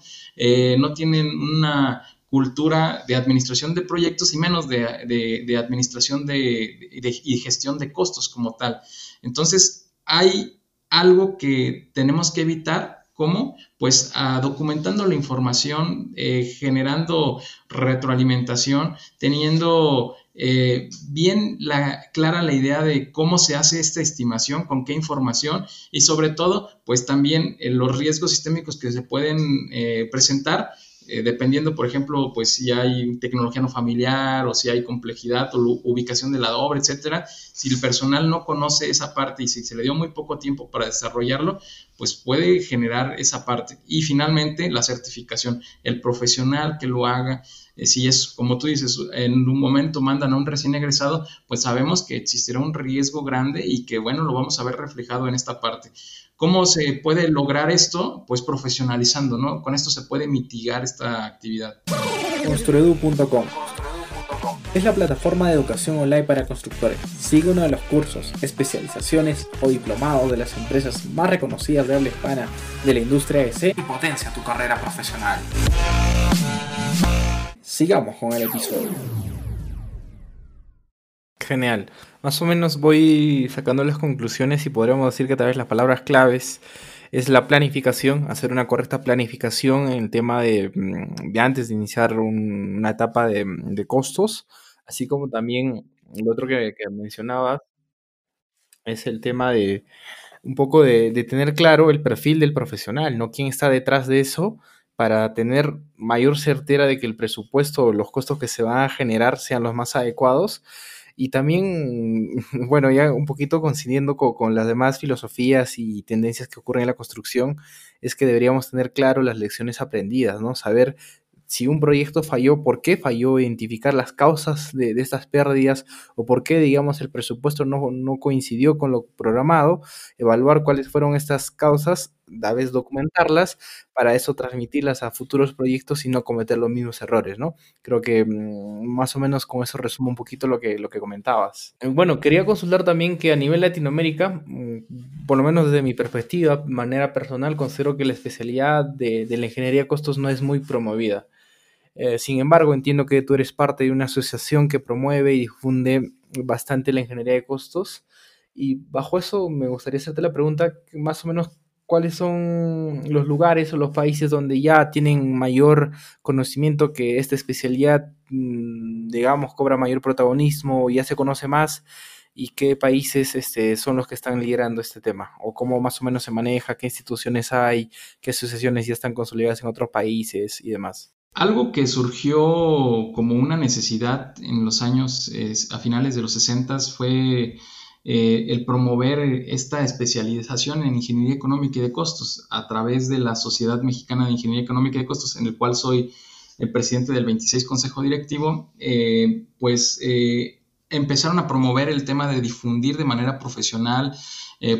No tienen una cultura de administración de proyectos y menos de, administración de, y gestión de costos como tal. Entonces, hay algo que tenemos que evitar ¿Cómo? Pues ah, documentando la información, eh, generando retroalimentación, teniendo eh, bien la, clara la idea de cómo se hace esta estimación, con qué información y sobre todo, pues también eh, los riesgos sistémicos que se pueden presentar eh, dependiendo, por ejemplo, pues si hay tecnología no familiar o si hay complejidad o ubicación de la obra, etcétera, si el personal no conoce esa parte y si se le dio muy poco tiempo para desarrollarlo, pues puede generar esa parte. Y finalmente, la certificación, el profesional que lo haga, eh, si es como tú dices, en un momento mandan a un recién egresado, pues sabemos que existirá un riesgo grande y que, bueno, lo vamos a ver reflejado en esta parte. ¿Cómo se puede lograr esto? Pues profesionalizando, ¿no? Con esto se puede mitigar esta actividad. Construedu.com es la plataforma de educación online para constructores. Sigue uno de los cursos, especializaciones o diplomados de las empresas más reconocidas de habla hispana de la industria EC y potencia tu carrera profesional. Sigamos con el episodio. Genial. Más o menos voy sacando las conclusiones y podríamos decir que tal vez las palabras claves es la planificación, hacer una correcta planificación en el tema de, mm, antes de iniciar una etapa de, costos, así como también lo otro que, que mencionabas es el tema de un poco de, de, tener claro el perfil del profesional, ¿no? ¿Quién está detrás de eso? para tener mayor certeza de que el presupuesto o los costos que se van a generar sean los más adecuados y también, bueno, ya un poquito coincidiendo con, las demás filosofías y tendencias que ocurren en la construcción, es que deberíamos tener claro las lecciones aprendidas, ¿no? Saber si un proyecto falló, por qué falló, identificar las causas de, estas pérdidas o por qué, digamos, el presupuesto no, no, coincidió con lo programado, evaluar cuáles fueron estas causas, a documentarlas, para eso transmitirlas a futuros proyectos y no cometer los mismos errores, ¿no? Creo que mm, más o menos con eso resumo un poquito lo que, lo que comentabas. Eh, bueno, quería consultar también que a nivel Latinoamérica, mm, por lo menos desde mi perspectiva, manera personal, considero que la especialidad de, de la ingeniería de costos no es muy promovida. Eh, sin embargo, entiendo que tú eres parte de una asociación que promueve y difunde bastante la ingeniería de costos. Y bajo eso me gustaría hacerte la pregunta, más o menos, ¿cuáles son los lugares o los países donde ya tienen mayor conocimiento que esta especialidad, mm, digamos, cobra mayor protagonismo, ya se conoce más? ¿Y qué países este, son los que están liderando este tema? ¿O cómo más o menos se maneja? ¿Qué instituciones hay? ¿Qué asociaciones ya están consolidadas en otros países y demás? Algo que surgió como una necesidad en los años, a finales de los 60 fue eh, el promover esta especialización en ingeniería económica y de costos a través de la Sociedad Mexicana de Ingeniería Económica y de Costos, en el cual soy el presidente del 26 Consejo Directivo, eh, pues eh, empezaron a promover el tema de difundir de manera profesional,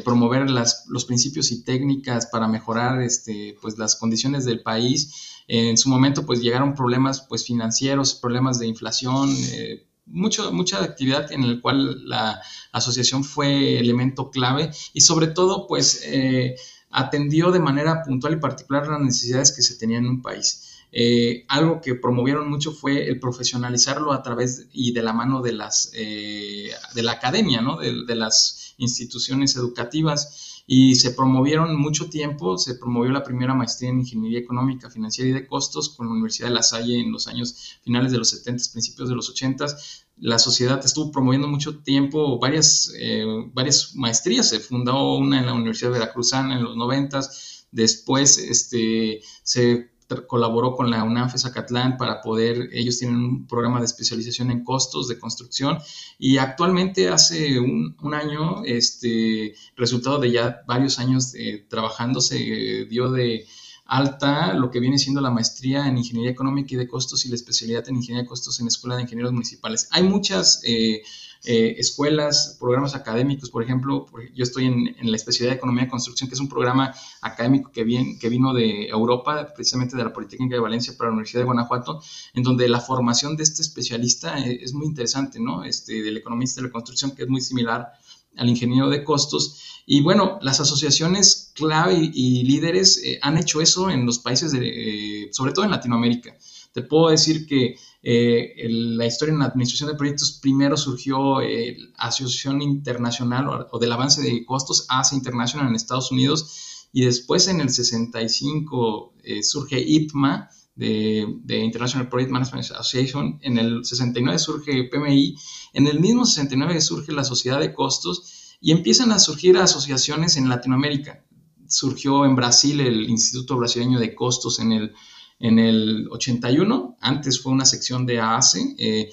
promover las, los principios y técnicas para mejorar este, pues, las condiciones del país. En su momento, pues llegaron problemas pues, financieros, problemas de inflación, mucho, mucha actividad en la cual la asociación fue elemento clave y sobre todo pues eh, atendió de manera puntual y particular las necesidades que se tenían en un país. Eh, algo que promovieron mucho fue el profesionalizarlo a través y de la mano de las eh, de la academia, ¿no? de, de las instituciones educativas y se promovieron mucho tiempo, se promovió la primera maestría en Ingeniería Económica, Financiera y de Costos con la Universidad de La Salle en los años finales de los 70, principios de los 80. La sociedad estuvo promoviendo mucho tiempo varias, eh, varias maestrías, se fundó una en la Universidad Veracruzana en los 90, después este, se colaboró con la UNAM Zacatlán para poder, ellos tienen un programa de especialización en costos de construcción y actualmente hace un, año, este, resultado de ya varios años trabajando, se dio de alta lo que viene siendo la maestría en Ingeniería Económica y de Costos y la especialidad en Ingeniería de Costos en la Escuela de Ingenieros Municipales. Hay muchas... Eh, eh, escuelas, programas académicos, por ejemplo, yo estoy en, la especialidad de Economía de Construcción, que es un programa académico que, vino de Europa, precisamente de la Politécnica de Valencia para la Universidad de Guanajuato, en donde la formación de este especialista eh, es muy interesante, ¿no? Este, del economista de la construcción, que es muy similar al ingeniero de costos. Y bueno, las asociaciones clave y, líderes eh, han hecho eso en los países, de, sobre todo en Latinoamérica. Te puedo decir que eh, la historia en la administración de proyectos primero surgió eh, la Asociación Internacional o, del Avance de Costos, ASA International en Estados Unidos, y después en el 65 eh, surge IPMA, de, International Project Management Association, en el 69 surge PMI, en el mismo 69 surge la Sociedad de Costos y empiezan a surgir asociaciones en Latinoamérica. Surgió en Brasil el Instituto Brasileño de Costos en el en el 81, antes fue una sección de AACE, eh,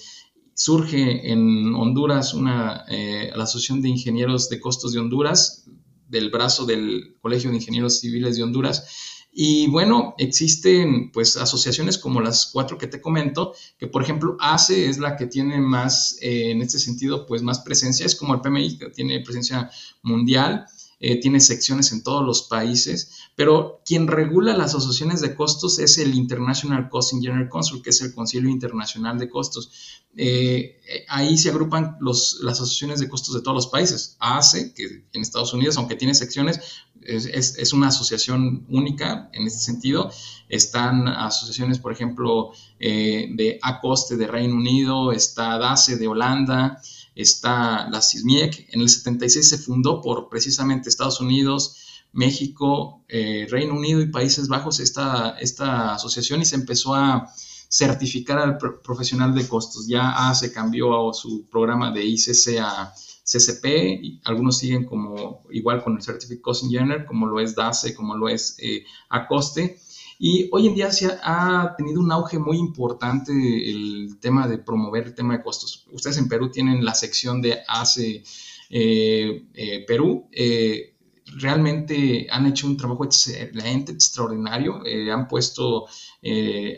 surge en Honduras una, eh, la Asociación de Ingenieros de Costos de Honduras, del brazo del Colegio de Ingenieros Civiles de Honduras. Y bueno, existen pues asociaciones como las cuatro que te comento, que por ejemplo ACE es la que tiene más, eh, en este sentido, pues más presencia, es como el PMI que tiene presencia mundial. Eh, tiene secciones en todos los países, pero quien regula las asociaciones de costos es el International Costing General Council, que es el Concilio Internacional de Costos. Eh, ahí se agrupan las asociaciones de costos de todos los países. ACE, que en Estados Unidos, aunque tiene secciones, es, es, una asociación única en este sentido. Están asociaciones, por ejemplo, eh, de ACOSTE de Reino Unido, está DACE de Holanda, está la CISMIEC. En el 76 se fundó por precisamente Estados Unidos, México, eh, Reino Unido y Países Bajos esta, esta asociación y se empezó a certificar al profesional de costos. Ya se cambió a su programa de ICC a CCP, y algunos siguen como igual con el Certificate Cost Engineer, como lo es DACE, como lo es eh, ACOSTE. Y hoy en día se ha, tenido un auge muy importante el tema de promover el tema de costos. Ustedes en Perú tienen la sección de ACE eh, eh, Perú. Eh, realmente han hecho un trabajo excelente, extraordinario. han puesto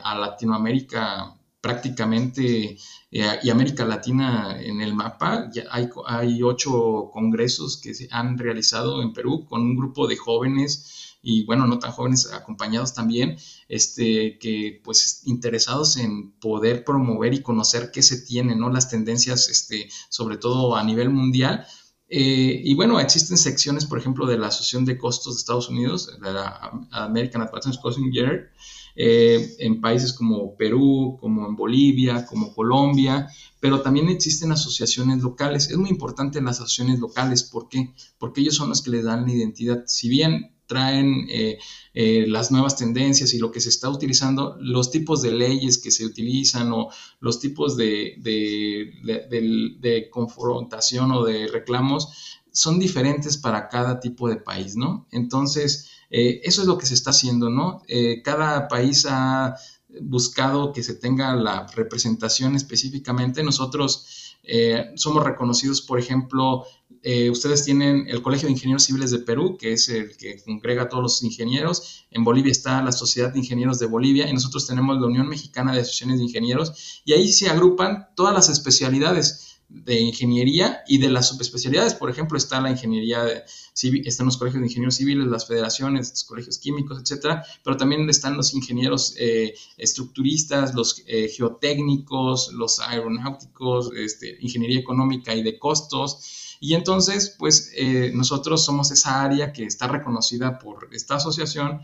a Latinoamérica prácticamente y América Latina en el mapa. Ya hay, hay ocho congresos que se han realizado en Perú con un grupo de jóvenes y bueno, no tan jóvenes acompañados también, este, que pues interesados en poder promover y conocer qué se tiene, ¿no? Las tendencias, este, sobre todo a nivel mundial. Eh, y bueno, existen secciones, por ejemplo, de la Asociación de Costos de Estados Unidos, de la American Advanced Costing Year, eh, en países como Perú, como en Bolivia, como Colombia, pero también existen asociaciones locales. Es muy importante las asociaciones locales, ¿por qué? Porque ellos son los que les dan la identidad. Si bien traen eh, eh, las nuevas tendencias y lo que se está utilizando, los tipos de leyes que se utilizan o los tipos de, de, confrontación o de reclamos son diferentes para cada tipo de país, ¿no? Entonces, eh, eso es lo que se está haciendo, ¿no? cada país ha buscado que se tenga la representación específicamente. Nosotros eh, somos reconocidos, por ejemplo, eh, ustedes tienen el Colegio de Ingenieros Civiles de Perú, que es el que congrega a todos los ingenieros. En Bolivia está la Sociedad de Ingenieros de Bolivia y nosotros tenemos la Unión Mexicana de Asociaciones de Ingenieros y ahí se agrupan todas las especialidades de ingeniería y de las subespecialidades. Por ejemplo, está la ingeniería civil, están los colegios de ingenieros civiles, las federaciones, los colegios químicos, etcétera, pero también están los ingenieros eh, estructuristas, los eh, geotécnicos, los aeronáuticos, este, ingeniería económica y de costos. Y entonces, pues eh, nosotros somos esa área que está reconocida por esta asociación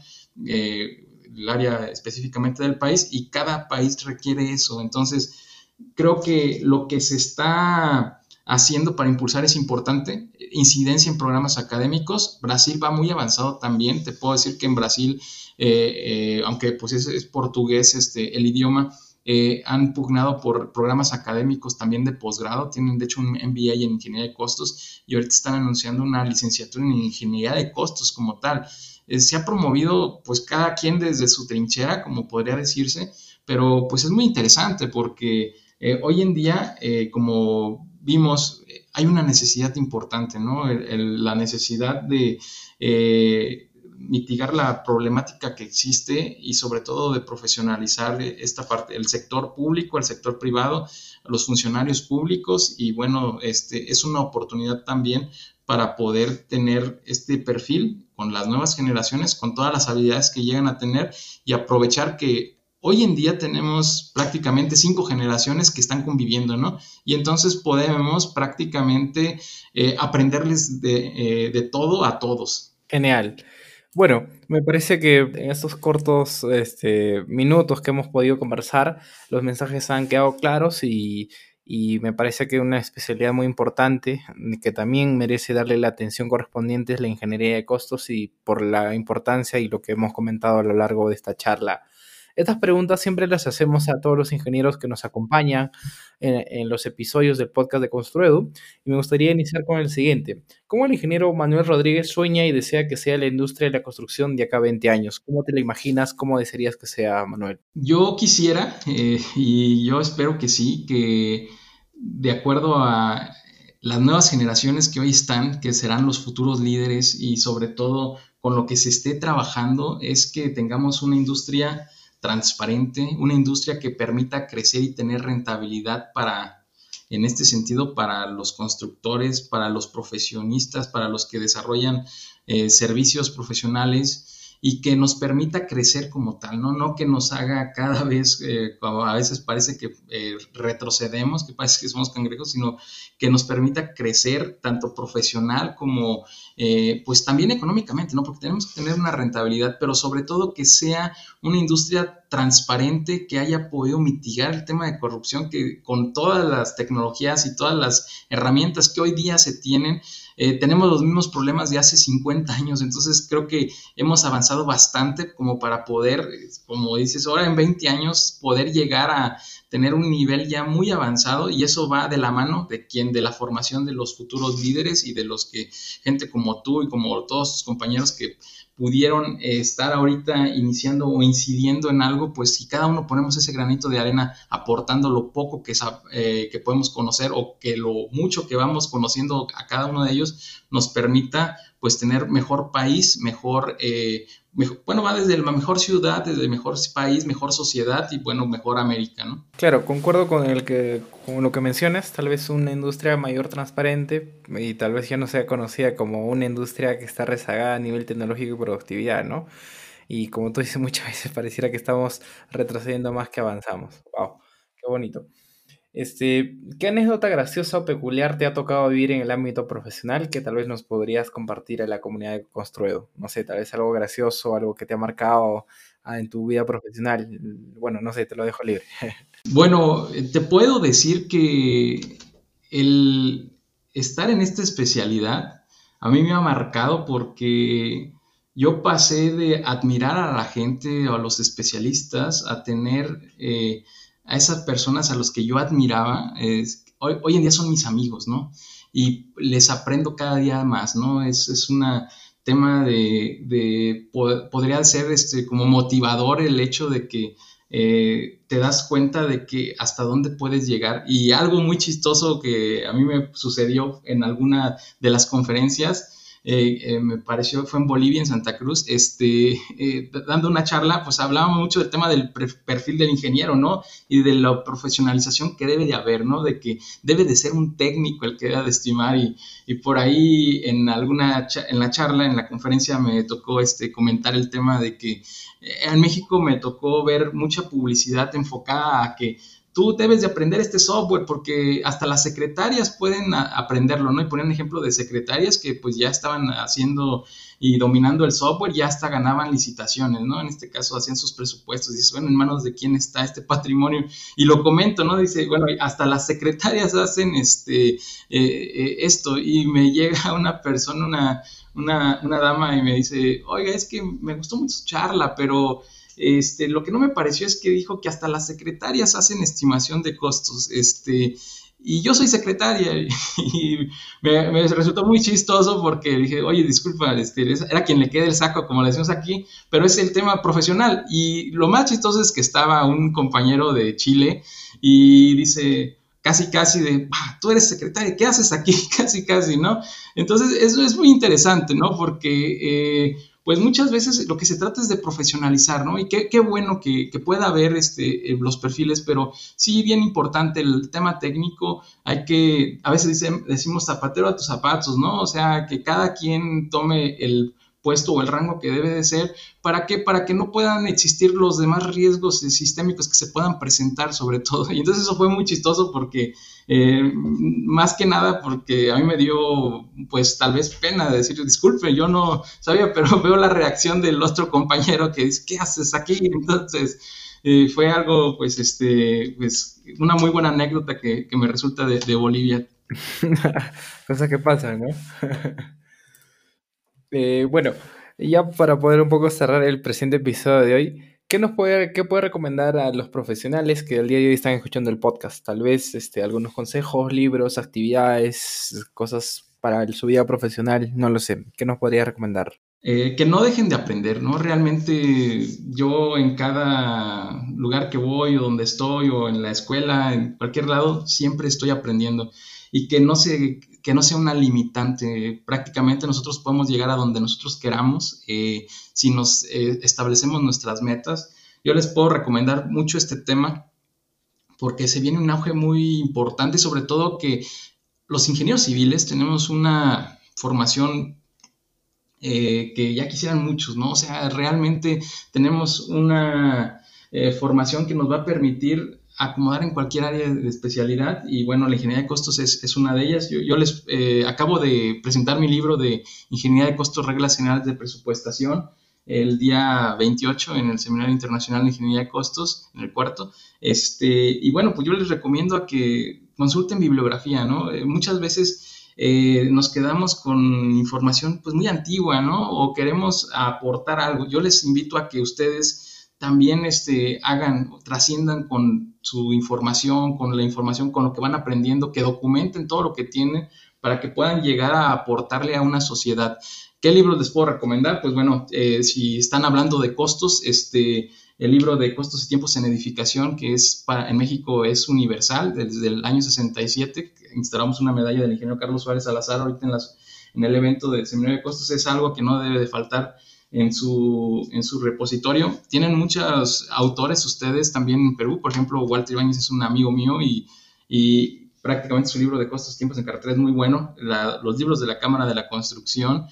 el área específicamente del país y cada país requiere eso. Entonces, creo que lo que se está haciendo para impulsar es importante. Incidencia en programas académicos. Brasil va muy avanzado también. Te puedo decir que en Brasil, eh, eh, aunque pues es, portugués este, el idioma, eh, han pugnado por programas académicos también de posgrado. Tienen de hecho un MBA en ingeniería de costos y ahorita están anunciando una licenciatura en ingeniería de costos como tal. se ha promovido pues cada quien desde su trinchera, como podría decirse, pero pues es muy interesante porque eh, hoy en día, eh, como vimos, eh, hay una necesidad importante, ¿no? la necesidad de mitigar la problemática que existe y sobre todo de profesionalizar esta parte, el sector público, el sector privado, los funcionarios públicos y bueno, este es una oportunidad también para poder tener este perfil con las nuevas generaciones, con todas las habilidades que llegan a tener y aprovechar que Hoy en día tenemos prácticamente cinco generaciones que están conviviendo, ¿no? Y entonces podemos prácticamente eh, aprenderles de, eh, de, todo a todos. Genial. Bueno, me parece que en estos cortos este, minutos que hemos podido conversar, los mensajes han quedado claros y, y me parece que una especialidad muy importante que también merece darle la atención correspondiente es la ingeniería de costos y por la importancia y lo que hemos comentado a lo largo de esta charla estas preguntas siempre las hacemos a todos los ingenieros que nos acompañan en, los episodios del podcast de Construedu y me gustaría iniciar con el siguiente. ¿Cómo el ingeniero Manuel Rodríguez sueña y desea que sea la industria de la construcción de acá a 20 años? ¿Cómo te la imaginas? ¿Cómo desearías que sea, Manuel? Yo quisiera, eh, y yo espero que sí, que de acuerdo a las nuevas generaciones que hoy están, que serán los futuros líderes y sobre todo con lo que se esté trabajando, es que tengamos una industria transparente, una industria que permita crecer y tener rentabilidad para, en este sentido, para los constructores, para los profesionistas, para los que desarrollan eh, servicios profesionales y que nos permita crecer como tal, ¿no? No que nos haga cada vez, eh, a veces parece que eh, retrocedemos, que parece que somos cangrejos, sino que nos permita crecer tanto profesional como, eh, pues también económicamente, ¿no? Porque tenemos que tener una rentabilidad, pero sobre todo que sea una industria transparente, que haya podido mitigar el tema de corrupción, que con todas las tecnologías y todas las herramientas que hoy día se tienen, eh, tenemos los mismos problemas de hace 50 años, entonces creo que hemos avanzado bastante como para poder, como dices, ahora en 20 años poder llegar a tener un nivel ya muy avanzado y eso va de la mano de quien, de la formación de los futuros líderes y de los que, gente como tú y como todos tus compañeros que pudieron eh, estar ahorita iniciando o incidiendo en algo, pues si cada uno ponemos ese granito de arena aportando lo poco que, eh, que podemos conocer o que lo mucho que vamos conociendo a cada uno de ellos nos permita pues tener mejor país, mejor, eh, bueno, va desde la mejor ciudad, desde el mejor país, mejor sociedad y bueno, mejor América, ¿no? Claro, concuerdo con con lo que mencionas, tal vez una industria mayor transparente y tal vez ya no sea conocida como una industria que está rezagada a nivel tecnológico y productividad, ¿no? Y como tú dices, muchas veces pareciera que estamos retrocediendo más que avanzamos. ¡Wow! ¡Qué bonito! Este, ¿qué anécdota graciosa o peculiar te ha tocado vivir en el ámbito profesional que tal vez nos podrías compartir a la comunidad de Construedo? No sé, tal vez algo gracioso, algo que te ha marcado ah, en tu vida profesional. Bueno, no sé, te lo dejo libre. Bueno, te puedo decir que el estar en esta especialidad a mí me ha marcado porque yo pasé de admirar a la gente o a los especialistas a tener... Eh, a esas personas a los que yo admiraba, hoy, en día son mis amigos, ¿no? Y les aprendo cada día más, ¿no? Es, es un tema de, podría ser este, como motivador el hecho de que eh, te das cuenta de que hasta dónde puedes llegar. Y algo muy chistoso que a mí me sucedió en alguna de las conferencias eh, eh, me pareció, fue en Bolivia, en Santa Cruz, este, eh, dando una charla, pues hablábamos mucho del tema del perfil del ingeniero, ¿no? Y de la profesionalización que debe de haber, ¿no? De que debe de ser un técnico el que debe de estimar y, y por ahí en alguna, en la charla, en la conferencia me tocó este, comentar el tema de que en México me tocó ver mucha publicidad enfocada a que tú debes de aprender este software porque hasta las secretarias pueden aprenderlo, ¿no? Y poner un ejemplo de secretarias que pues ya estaban haciendo y dominando el software, ya hasta ganaban licitaciones, ¿no? En este caso hacían sus presupuestos, dices, bueno, en manos de quién está este patrimonio, y lo comento, ¿no? Dice, bueno, hasta las secretarias hacen este, eh, eh, esto, y me llega una persona, una, una, una dama, y me dice, oiga, es que me gustó mucho su charla, pero este, lo que no me pareció es que dijo que hasta las secretarias hacen estimación de costos. Este, y yo soy secretaria y me, resultó muy chistoso porque dije, oye, disculpa, este, era quien le quede el saco, como le decimos aquí, pero es el tema profesional. Y lo más chistoso es que estaba un compañero de Chile y dice, casi, casi de, tú eres secretaria, ¿qué haces aquí? casi, casi, ¿no? Entonces, eso es muy interesante, ¿no? Porque... Eh, pues muchas veces lo que se trata es de profesionalizar, ¿no? Y qué, qué bueno que, que, pueda haber este, eh, los perfiles, pero sí, bien importante el tema técnico, hay que, a veces decimos zapatero a tus zapatos, ¿no? O sea, que cada quien tome el puesto o el rango que debe de ser. ¿Para qué? Para que no puedan existir los demás riesgos sistémicos que se puedan presentar sobre todo. Y entonces eso fue muy chistoso porque, eh, más que nada, porque a mí me dio, pues tal vez pena decir, disculpe, yo no sabía, pero veo la reacción del otro compañero que dice, ¿qué haces aquí? Entonces... Eh, fue algo, pues, este, pues, una muy buena anécdota que, me resulta de, de Bolivia. Cosa que pasa, ¿no? Eh, bueno, ya para poder un poco cerrar el presente episodio de hoy, ¿qué nos puede, qué puede recomendar a los profesionales que el día de hoy están escuchando el podcast? Tal vez este, algunos consejos, libros, actividades, cosas para su vida profesional, no lo sé. ¿Qué nos podría recomendar? Eh, que no dejen de aprender, ¿no? Realmente yo en cada lugar que voy o donde estoy o en la escuela, en cualquier lado, siempre estoy aprendiendo y que no se que no sea una limitante. Prácticamente nosotros podemos llegar a donde nosotros queramos eh, si nos eh, establecemos nuestras metas. Yo les puedo recomendar mucho este tema porque se viene un auge muy importante, sobre todo que los ingenieros civiles tenemos una formación eh, que ya quisieran muchos, ¿no? O sea, realmente tenemos una formación que nos va a permitir acomodar en cualquier área de especialidad y bueno, la ingeniería de costos es, una de ellas. Yo, les eh, acabo de presentar mi libro de Ingeniería de Costos, Reglas Generales de Presupuestación el día 28 en el Seminario Internacional de Ingeniería de Costos, en el cuarto. Este, y bueno, pues yo les recomiendo a que consulten bibliografía, ¿no? Eh, muchas veces eh, nos quedamos con información pues muy antigua, ¿no? O queremos aportar algo. Yo les invito a que ustedes también este, hagan, trasciendan con su información, con la información, con lo que van aprendiendo, que documenten todo lo que tienen para que puedan llegar a aportarle a una sociedad. ¿Qué libros les puedo recomendar? Pues bueno, eh, si están hablando de costos, este, el libro de costos y tiempos en edificación, que es para, en México es universal, desde el año 67, instalamos una medalla del ingeniero Carlos Suárez Salazar ahorita en, las, en el evento del seminario de costos, es algo que no debe de faltar en su, en su repositorio. Tienen muchos autores ustedes también en Perú, por ejemplo, Walter Ibáñez es un amigo mío y, y prácticamente su libro de costos, tiempos en carretera es muy bueno, los libros de la Cámara de la Construcción,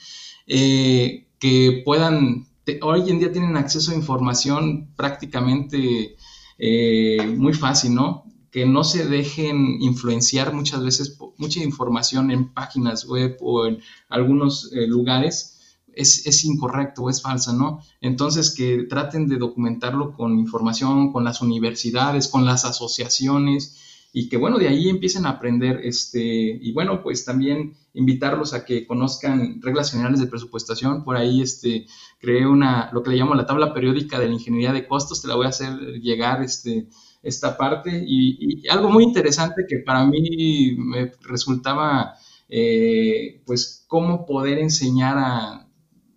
eh, que puedan, hoy en día tienen acceso a información prácticamente eh, muy fácil, ¿no? Que no se dejen influenciar muchas veces mucha información en páginas web o en algunos eh, lugares es, incorrecto o es falsa, ¿no? Entonces que traten de documentarlo con información, con las universidades, con las asociaciones y que bueno, de ahí empiecen a aprender, este, y bueno, pues también invitarlos a que conozcan reglas generales de presupuestación, por ahí este, creé una, lo que le llamo la tabla periódica de la ingeniería de costos, te la voy a hacer llegar, este, esta parte, y, algo muy interesante que para mí me resultaba, eh, pues, cómo poder enseñar a,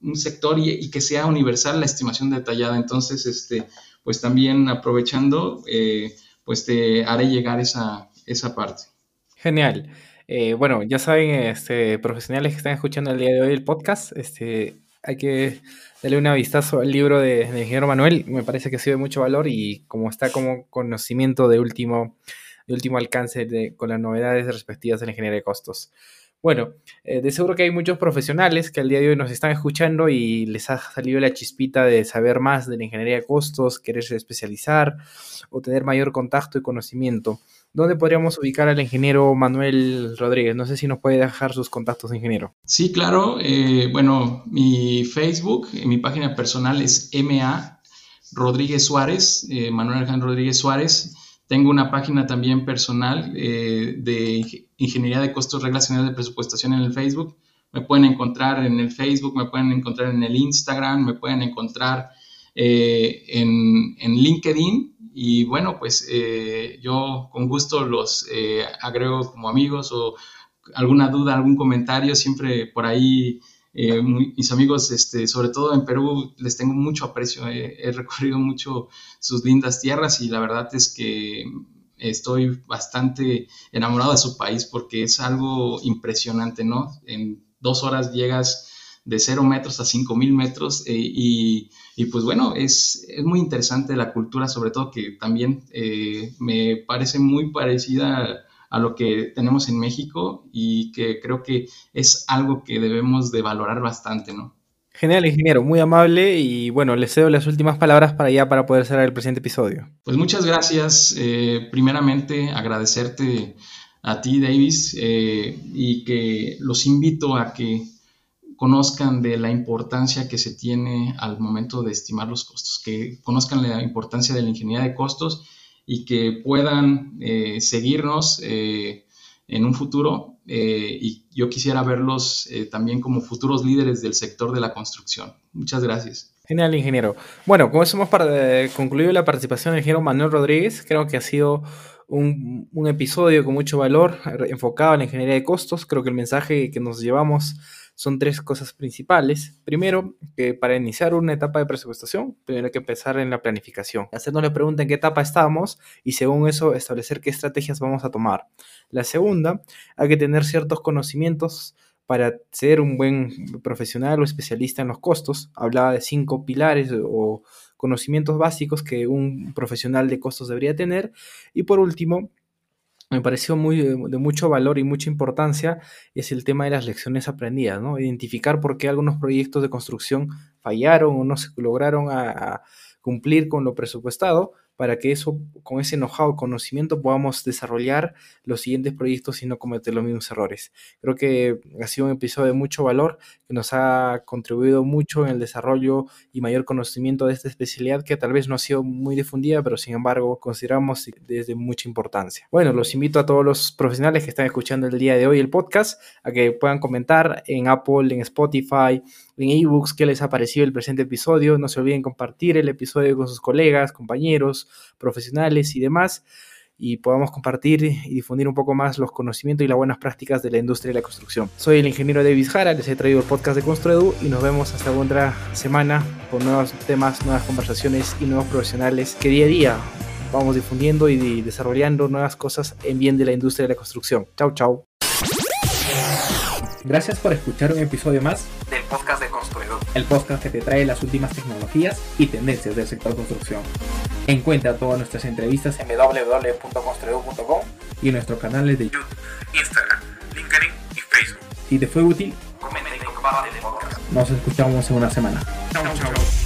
un sector y, que sea universal la estimación detallada. Entonces, este, pues también aprovechando, eh, pues te haré llegar esa, esa parte. Genial. Eh, bueno, ya saben, este, profesionales que están escuchando el día de hoy el podcast, este, hay que darle una vistazo al libro de, ingeniero Manuel. Me parece que sirve mucho valor y como está como conocimiento de último, de último alcance de, con las novedades respectivas de la ingeniería de costos. Bueno, eh, de seguro que hay muchos profesionales que al día de hoy nos están escuchando y les ha salido la chispita de saber más de la ingeniería de costos, quererse especializar o tener mayor contacto y conocimiento. ¿Dónde podríamos ubicar al ingeniero Manuel Rodríguez? No sé si nos puede dejar sus contactos, ingeniero. Sí, claro. Eh, bueno, mi Facebook, eh, mi página personal es MA Rodríguez Suárez, Manuel Alejandro Rodríguez Suárez. Tengo una página también personal de Ingeniería de Costos, Reglas Generales de Presupuestación en el Facebook. Me pueden encontrar en el Facebook, me pueden encontrar en el Instagram, me pueden encontrar en, en LinkedIn y bueno, pues eh, yo con gusto los eh, agrego como amigos o alguna duda, algún comentario, siempre por ahí eh, mis amigos, este, sobre todo en Perú, les tengo mucho aprecio. he recorrido mucho sus lindas tierras y la verdad es que estoy bastante enamorado de su país porque es algo impresionante, ¿no? En dos horas llegas de cero metros a cinco mil metros y y pues bueno, es, muy interesante la cultura, sobre todo que también eh, me parece muy parecida a lo que tenemos en México y que creo que es algo que debemos de valorar bastante, ¿no? Genial, ingeniero, muy amable y bueno, le cedo las últimas palabras para ya para poder cerrar el presente episodio. Pues muchas gracias. Eh, primeramente, agradecerte a ti, Davis, eh, y que los invito a que conozcan de la importancia que se tiene al momento de estimar los costos, que conozcan la importancia de la ingeniería de costos y que puedan eh, seguirnos eh, en un futuro. Eh, y yo quisiera verlos también como futuros líderes del sector de la construcción. Muchas gracias. Genial, ingeniero. Bueno, con eso hemos concluido la participación del ingeniero Manuel Rodríguez. Creo que ha sido un, un episodio con mucho valor enfocado en la ingeniería de costos. Creo que el mensaje que nos llevamos son tres cosas principales. Primero, que para iniciar una etapa de presupuestación, primero hay que empezar en la planificación. Hacernos la pregunta en qué etapa estamos y según eso establecer qué estrategias vamos a tomar. La segunda, hay que tener ciertos conocimientos para ser un buen profesional o especialista en los costos. Hablaba de cinco pilares o conocimientos básicos que un profesional de costos debería tener. Y por último, me pareció muy de, mucho valor y mucha importancia es el tema de las lecciones aprendidas, ¿no? Identificar por qué algunos proyectos de construcción fallaron o no se lograron a cumplir con lo presupuestado para que eso, con ese know-how, conocimiento, podamos desarrollar los siguientes proyectos y no cometer los mismos errores. Creo que ha sido un episodio de mucho valor que nos ha contribuido mucho en el desarrollo y mayor conocimiento de esta especialidad que tal vez no ha sido muy difundida, pero sin embargo consideramos desde mucha importancia. Bueno, los invito a todos los profesionales que están escuchando el día de hoy el podcast a que puedan comentar en Apple, en Spotify, en ebooks qué les ha parecido el presente episodio. No se olviden compartir el episodio con sus colegas, compañeros, profesionales y demás y podamos compartir y difundir un poco más los conocimientos y las buenas prácticas de la industria de la construcción. Soy el ingeniero David Jara, les he traído el podcast de Construedu y nos vemos hasta otra semana con nuevos temas, nuevas conversaciones y nuevos profesionales que día a día vamos difundiendo y desarrollando nuevas cosas en bien de la industria de la construcción. Chao, chao. Gracias por escuchar un episodio más del podcast de Construedo, el podcast que te trae las últimas tecnologías y tendencias del sector construcción. Encuentra todas nuestras entrevistas en www.construedo.com y en nuestros canales de YouTube, Instagram, LinkedIn y Facebook. Si te fue útil, comenta y comparte el podcast. Nos escuchamos en una semana. Chao, chao.